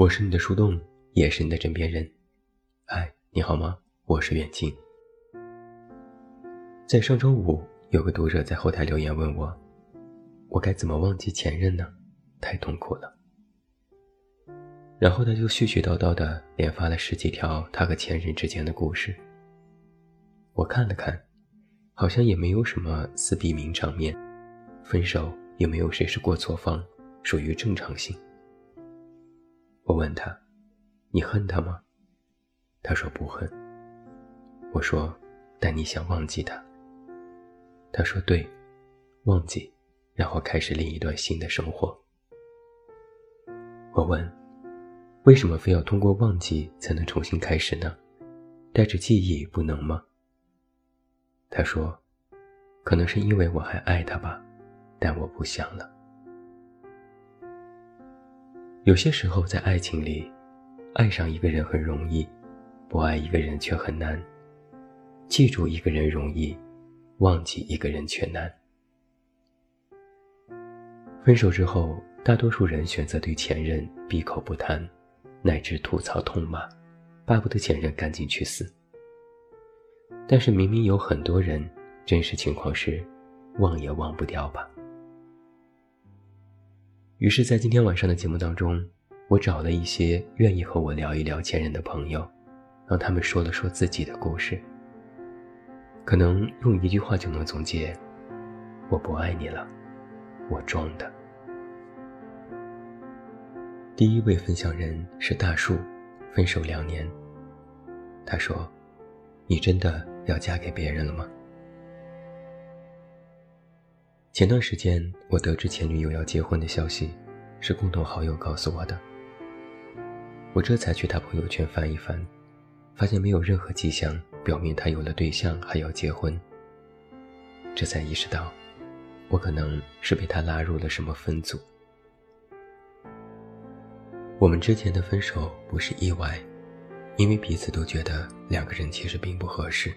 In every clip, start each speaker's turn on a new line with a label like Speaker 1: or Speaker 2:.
Speaker 1: 我是你的树洞，也是你的枕边人。嗨，你好吗？我是远近。在上周五，有个读者在后台留言问我：“我该怎么忘记前任呢？太痛苦了。”然后他就絮絮叨叨的连发了十几条他和前任之间的故事。我看了看，好像也没有什么撕逼名场面，分手也没有谁是过错方，属于正常性。我问他：“你恨他吗？”他说不恨。我说：“但你想忘记他？”他说：“对，忘记，然后开始另一段新的生活。”我问：“为什么非要通过忘记才能重新开始呢？带着记忆不能吗？”他说：“可能是因为我还爱他吧，但我不想了。”有些时候，在爱情里，爱上一个人很容易，不爱一个人却很难。记住一个人容易，忘记一个人却难。分手之后，大多数人选择对前任闭口不谈，乃至吐槽痛骂，巴不得前任赶紧去死。但是明明有很多人，真实情况是，忘也忘不掉吧。于是，在今天晚上的节目当中，我找了一些愿意和我聊一聊前任的朋友，让他们说了说自己的故事。可能用一句话就能总结：我不爱你了，我装的。第一位分享人是大树，分手两年。他说：“你真的？”要嫁给别人了吗？前段时间，我得知前女友要结婚的消息，是共同好友告诉我的。我这才去他朋友圈翻一翻，发现没有任何迹象表明他有了对象还要结婚。这才意识到，我可能是被他拉入了什么分组。我们之前的分手不是意外，因为彼此都觉得两个人其实并不合适。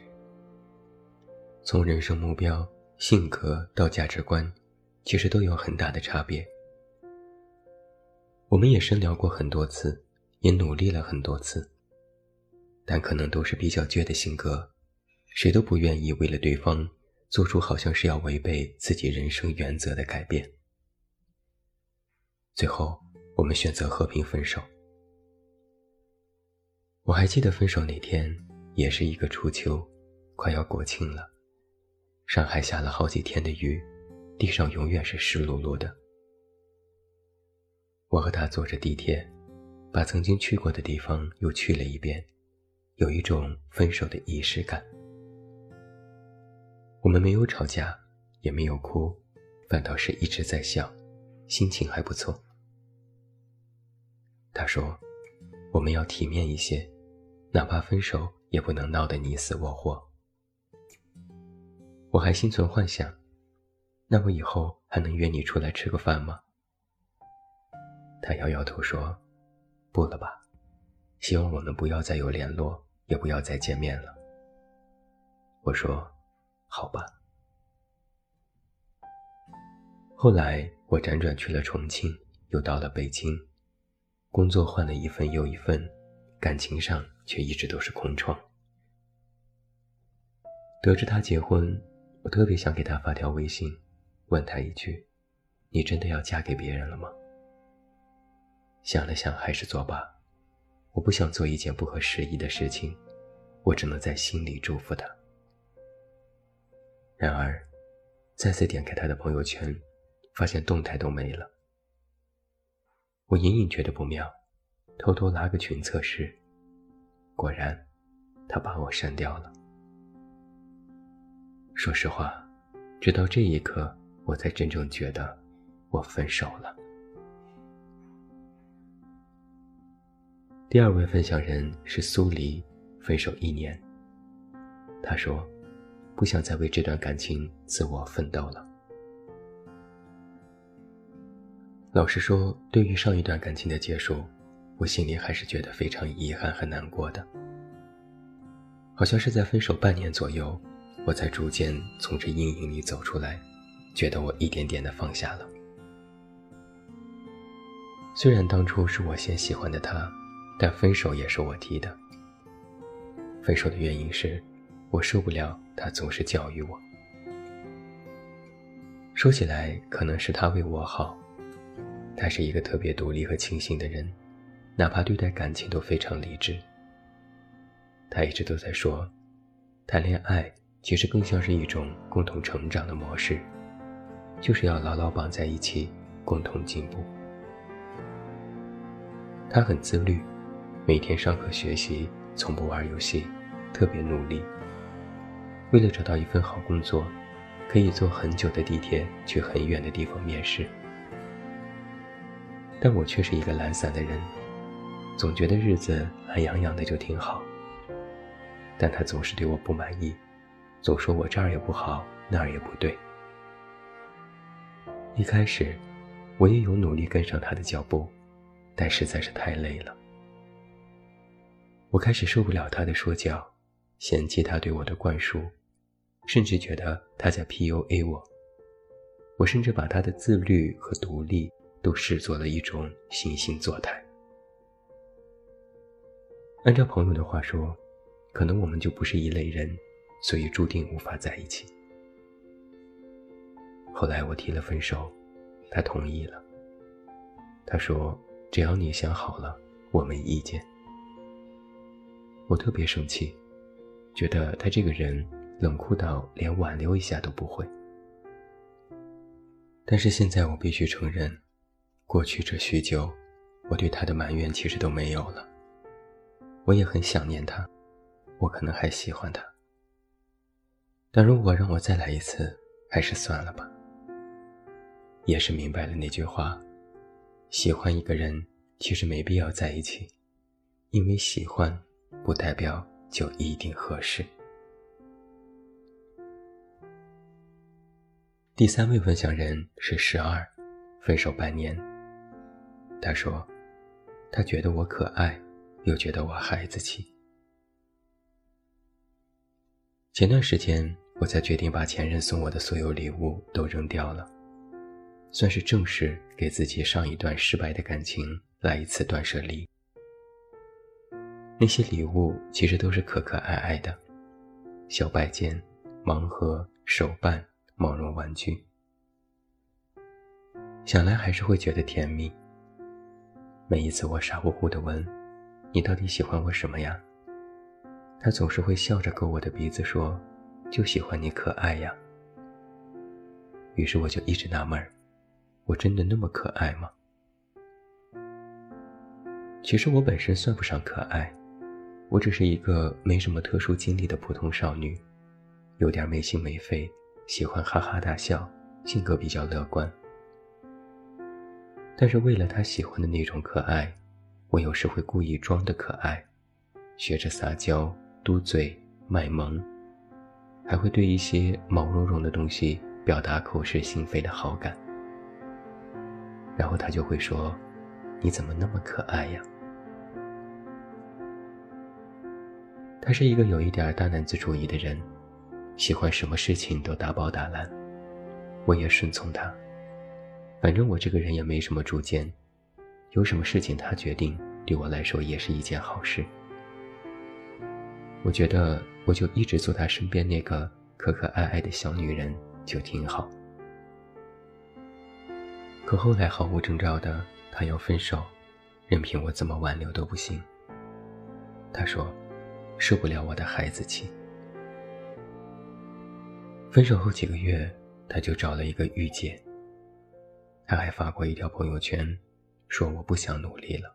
Speaker 1: 从人生目标、性格到价值观，其实都有很大的差别。我们也深聊过很多次，也努力了很多次，但可能都是比较倔的性格，谁都不愿意为了对方做出好像是要违背自己人生原则的改变。最后，我们选择和平分手。我还记得分手那天，也是一个初秋，快要国庆了。上海下了好几天的雨，地上永远是湿漉漉的。我和他坐着地铁，把曾经去过的地方又去了一遍，有一种分手的仪式感。我们没有吵架，也没有哭，反倒是一直在笑，心情还不错。他说：“我们要体面一些，哪怕分手也不能闹得你死我活。”我还心存幻想，那我以后还能约你出来吃个饭吗？他摇摇头说：“不了吧，希望我们不要再有联络，也不要再见面了。”我说：“好吧。”后来我辗转去了重庆，又到了北京，工作换了一份又一份，感情上却一直都是空窗。得知他结婚。我特别想给他发条微信，问他一句：“你真的要嫁给别人了吗？”想了想，还是作罢。我不想做一件不合时宜的事情，我只能在心里祝福他。然而，再次点开他的朋友圈，发现动态都没了。我隐隐觉得不妙，偷偷拉个群测试，果然，他把我删掉了。说实话，直到这一刻，我才真正觉得我分手了。第二位分享人是苏黎，分手一年。他说：“不想再为这段感情自我奋斗了。”老实说，对于上一段感情的结束，我心里还是觉得非常遗憾和难过的。好像是在分手半年左右。我才逐渐从这阴影里走出来，觉得我一点点的放下了。虽然当初是我先喜欢的他，但分手也是我提的。分手的原因是，我受不了他总是教育我。说起来，可能是他为我好。他是一个特别独立和清醒的人，哪怕对待感情都非常理智。他一直都在说，谈恋爱其实更像是一种共同成长的模式，就是要牢牢绑在一起，共同进步。他很自律，每天上课学习，从不玩游戏，特别努力。为了找到一份好工作，可以坐很久的地铁去很远的地方面试。但我却是一个懒散的人，总觉得日子懒洋洋的就挺好。但他总是对我不满意，总说我这儿也不好，那儿也不对。一开始，我也有努力跟上他的脚步。但实在是太累了，我开始受不了他的说教，嫌弃他对我的灌输，甚至觉得他在 PUA 我。我甚至把他的自律和独立都视作了一种惺惺作态。按照朋友的话说，可能我们就不是一类人，所以注定无法在一起。后来我提了分手，他同意了。他说。只要你想好了，我没意见。我特别生气，觉得他这个人冷酷到连挽留一下都不会。但是现在我必须承认，过去这许久，我对他的埋怨其实都没有了。我也很想念他，我可能还喜欢他。但如果让我再来一次，还是算了吧。也是明白了那句话。喜欢一个人，其实没必要在一起，因为喜欢不代表就一定合适。第三位分享人是十二，分手半年。他说，他觉得我可爱，又觉得我孩子气。前段时间，我才决定把前任送我的所有礼物都扔掉了。算是正式给自己上一段失败的感情来一次断舍离。那些礼物其实都是可可爱爱的，小摆件、盲盒、手办、毛绒玩具，想来还是会觉得甜蜜。每一次我傻乎乎的问：“你到底喜欢我什么呀？”他总是会笑着勾我的鼻子说：“就喜欢你可爱呀。”于是我就一直纳闷儿。我真的那么可爱吗？其实我本身算不上可爱，我只是一个没什么特殊经历的普通少女，有点没心没肺，喜欢哈哈大笑，性格比较乐观。但是为了他喜欢的那种可爱，我有时会故意装的可爱，学着撒娇、嘟嘴、卖萌，还会对一些毛茸茸的东西表达口是心非的好感。然后他就会说：“你怎么那么可爱呀？”他是一个有一点大男子主义的人，喜欢什么事情都大包大揽。我也顺从他，反正我这个人也没什么主见，有什么事情他决定，对我来说也是一件好事。我觉得我就一直做他身边那个可可爱爱的小女人就挺好。可后来毫无征兆的，他要分手，任凭我怎么挽留都不行。他说，受不了我的孩子气。分手后几个月，他就找了一个御姐。他还发过一条朋友圈，说我不想努力了。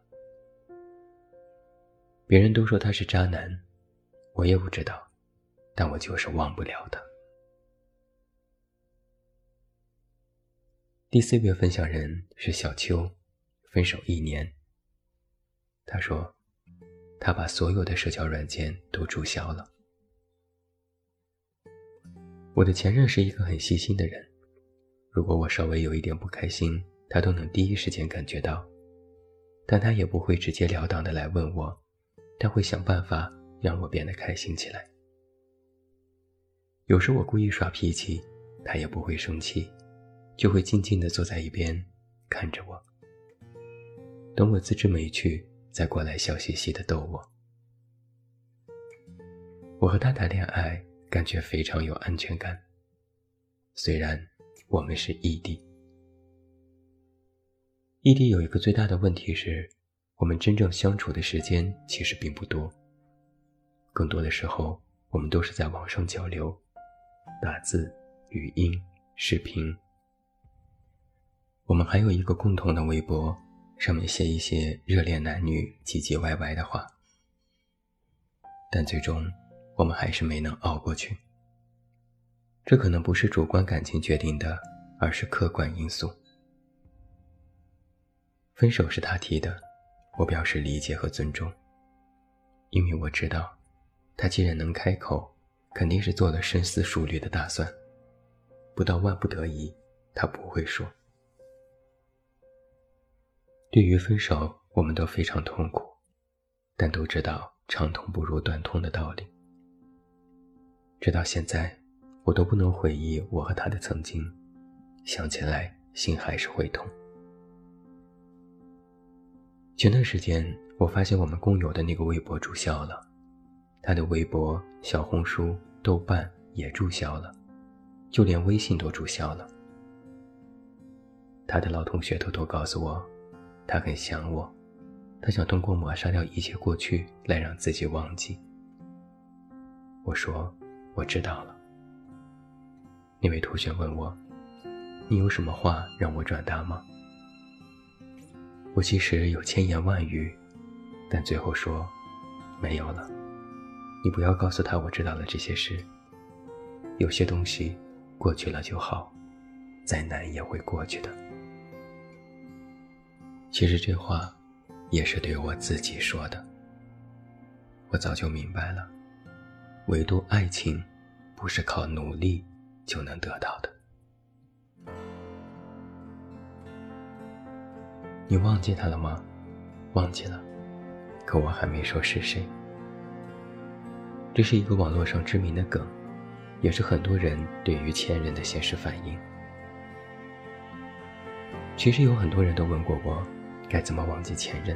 Speaker 1: 别人都说他是渣男，我也不知道，但我就是忘不了他。第四个分享人是小秋，分手一年。他说，他把所有的社交软件都注销了。我的前任是一个很细心的人，如果我稍微有一点不开心，他都能第一时间感觉到，但他也不会直截了当的来问我，他会想办法让我变得开心起来。有时我故意耍脾气，他也不会生气。就会静静地坐在一边，看着我。等我自知没趣，再过来笑嘻嘻的逗我。我和他谈恋爱，感觉非常有安全感。虽然我们是异地，异地有一个最大的问题是，我们真正相处的时间其实并不多。更多的时候，我们都是在网上交流，打字、语音、视频。我们还有一个共同的微博。上面写一些热恋男女唧唧歪歪的话，但最终我们还是没能熬过去。这可能不是主观感情决定的，而是客观因素。分手是他提的，我表示理解和尊重，因为我知道，他既然能开口，肯定是做了深思熟虑的打算。不到万不得已，他不会说。对于分手，我们都非常痛苦，但都知道长痛不如短痛的道理。直到现在，我都不能回忆我和他的曾经，想起来心还是会痛。前段时间，我发现我们共有的那个微博注销了，他的微博、小红书、豆瓣也注销了，就连微信都注销了。他的老同学偷偷告诉我。他很想我，他想通过抹杀掉一切过去来让自己忘记。我说我知道了。那位同学问我：“你有什么话让我转达吗？”我其实有千言万语，但最后说没有了。你不要告诉他我知道了这些事。有些东西过去了就好，再难也会过去的。其实这话，也是对我自己说的。我早就明白了，唯独爱情，不是靠努力就能得到的。你忘记他了吗？忘记了，可我还没说是谁。这是一个网络上知名的梗，也是很多人对于前任的现实反应。其实有很多人都问过我。该怎么忘记前任？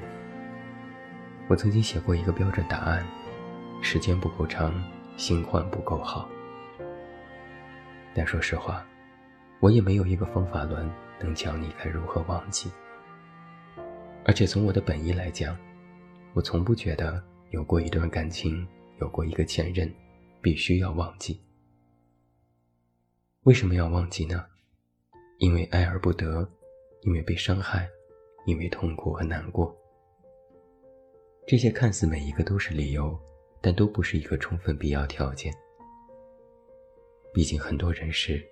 Speaker 1: 我曾经写过一个标准答案：时间不够长，新欢不够好。但说实话，我也没有一个方法论能教你该如何忘记。而且从我的本意来讲，我从不觉得有过一段感情，有过一个前任，必须要忘记。为什么要忘记呢？因为爱而不得，因为被伤害。因为痛苦和难过，这些看似每一个都是理由，但都不是一个充分必要条件。毕竟很多人事，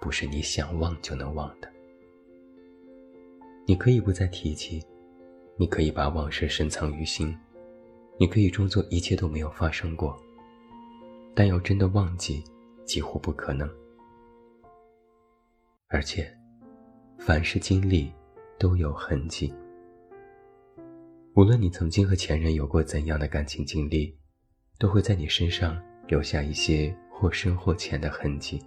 Speaker 1: 不是你想忘就能忘的。你可以不再提起，你可以把往事深藏于心，你可以装作一切都没有发生过，但要真的忘记，几乎不可能。而且，凡是经历。都有痕迹。无论你曾经和前任有过怎样的感情经历，都会在你身上留下一些或深或浅的痕迹。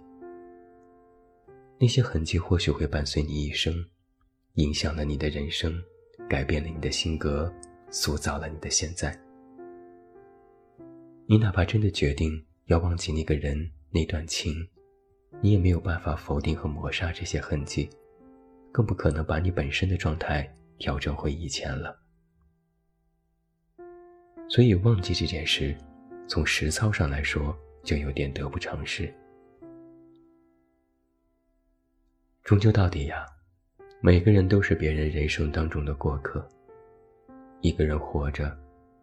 Speaker 1: 那些痕迹或许会伴随你一生，影响了你的人生，改变了你的性格，塑造了你的现在。你哪怕真的决定要忘记那个人、那段情，你也没有办法否定和抹杀这些痕迹。更不可能把你本身的状态调整回以前了。所以，忘记这件事，从实操上来说，就有点得不偿失。终究到底呀，每个人都是别人人生当中的过客。一个人活着，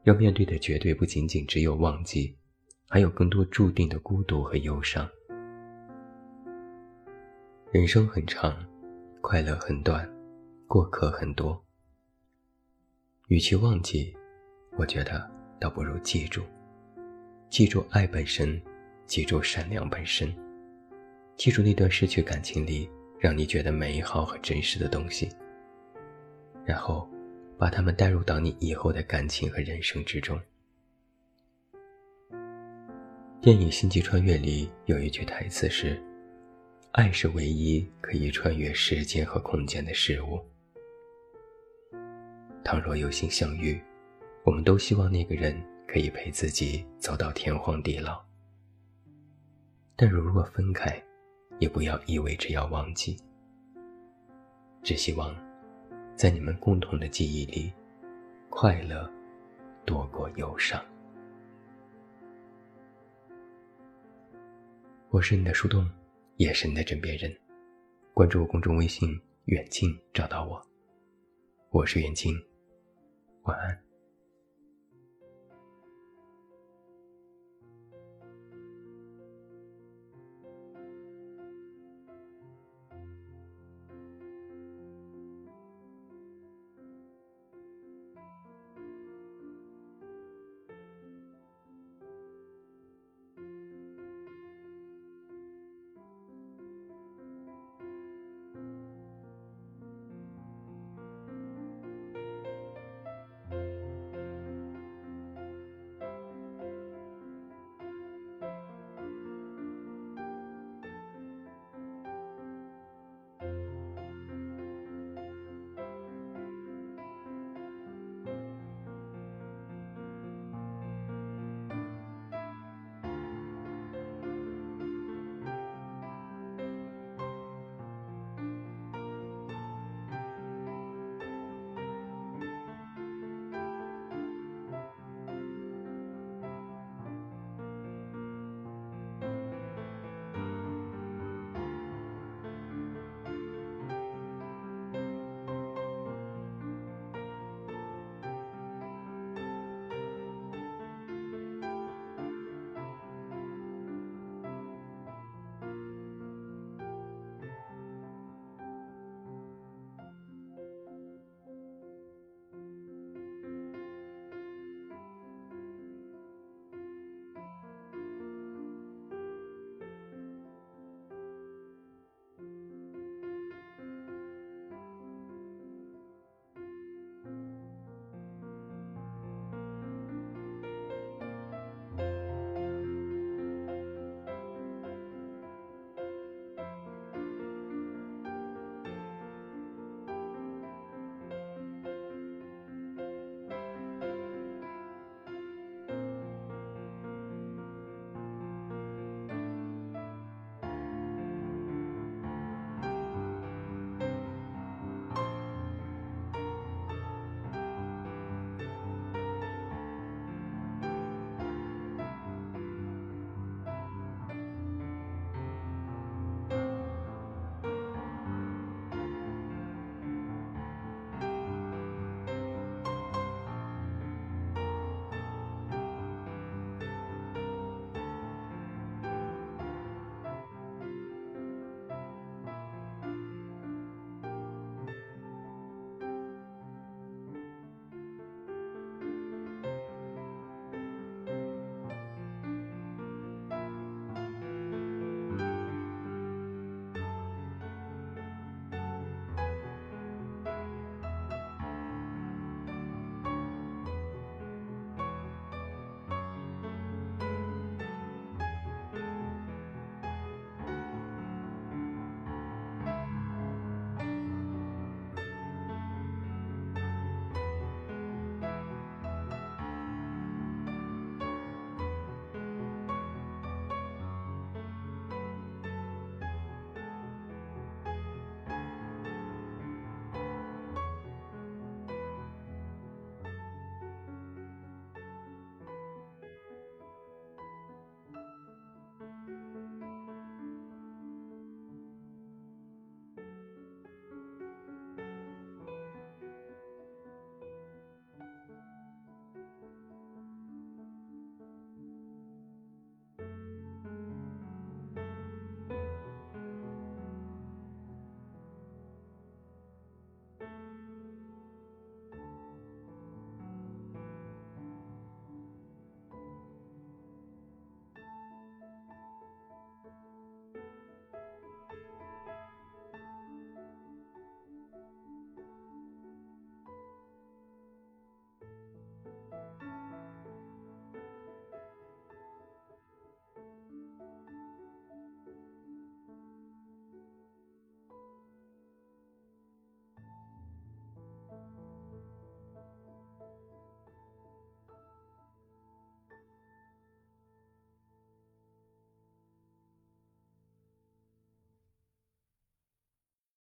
Speaker 1: 要面对的绝对不仅仅只有忘记，还有更多注定的孤独和忧伤。人生很长。快乐很短，过客很多。与其忘记，我觉得倒不如记住。记住爱本身，记住善良本身，记住那段失去感情里让你觉得美好和真实的东西，然后把他们带入到你以后的感情和人生之中。电影《星际穿越》里有一句台词是。爱是唯一可以穿越时间和空间的事物。倘若有幸相遇，我们都希望那个人可以陪自己走到天荒地老。但如若分开，也不要意味着要忘记。只希望，在你们共同的记忆里，快乐多过忧伤。我是你的树洞，也是你的枕边人。关注我公众微信“远近”，找到我。我是远近，晚安。